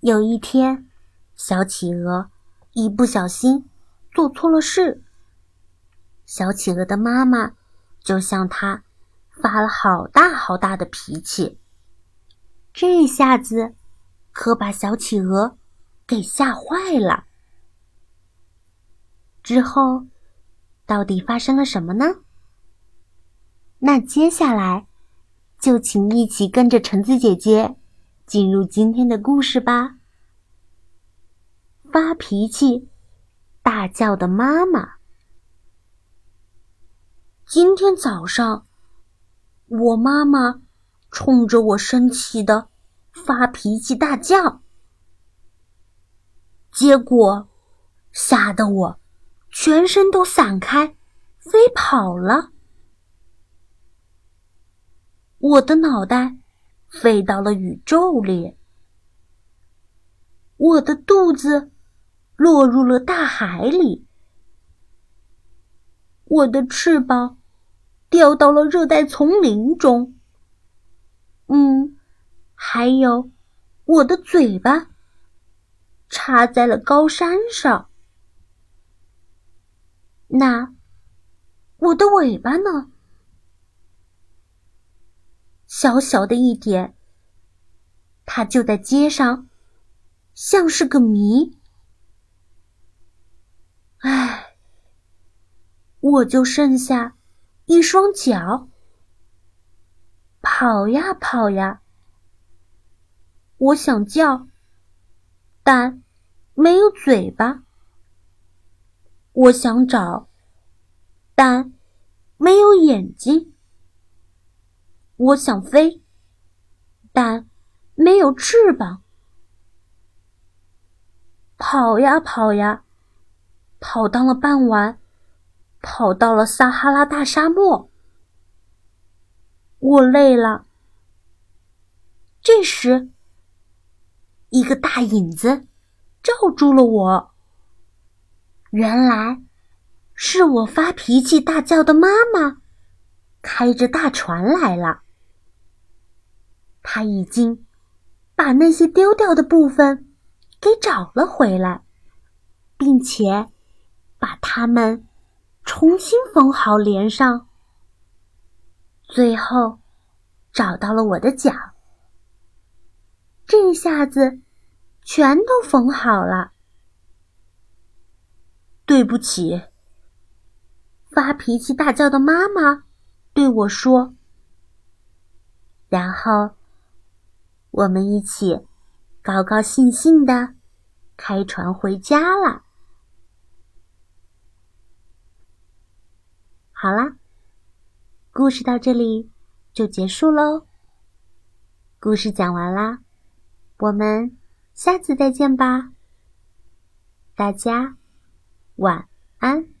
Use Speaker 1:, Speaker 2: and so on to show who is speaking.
Speaker 1: 有一天，小企鹅一不小心做错了事，小企鹅的妈妈就向它发了好大好大的脾气。这下子可把小企鹅给吓坏了。之后，到底发生了什么呢？那接下来，就请一起跟着橙子姐姐。进入今天的故事吧。发脾气、大叫的妈妈。今天早上，我妈妈冲着我生气的发脾气大叫，结果吓得我全身都散开，飞跑了。我的脑袋。飞到了宇宙里，我的肚子落入了大海里，我的翅膀掉到了热带丛林中。嗯，还有我的嘴巴插在了高山上。那我的尾巴呢？小小的一点，它就在街上，像是个谜。唉，我就剩下一双脚，跑呀跑呀。我想叫，但没有嘴巴。我想找，但没有眼睛。我想飞，但没有翅膀。跑呀跑呀，跑到了傍晚，跑到了撒哈拉大沙漠。我累了。这时，一个大影子罩住了我。原来，是我发脾气大叫的妈妈，开着大船来了。他已经把那些丢掉的部分给找了回来，并且把它们重新缝好连上。最后找到了我的脚，这下子全都缝好了。对不起，发脾气大叫的妈妈对我说，然后。我们一起高高兴兴的开船回家了。好啦，故事到这里就结束喽。故事讲完啦，我们下次再见吧。大家晚安。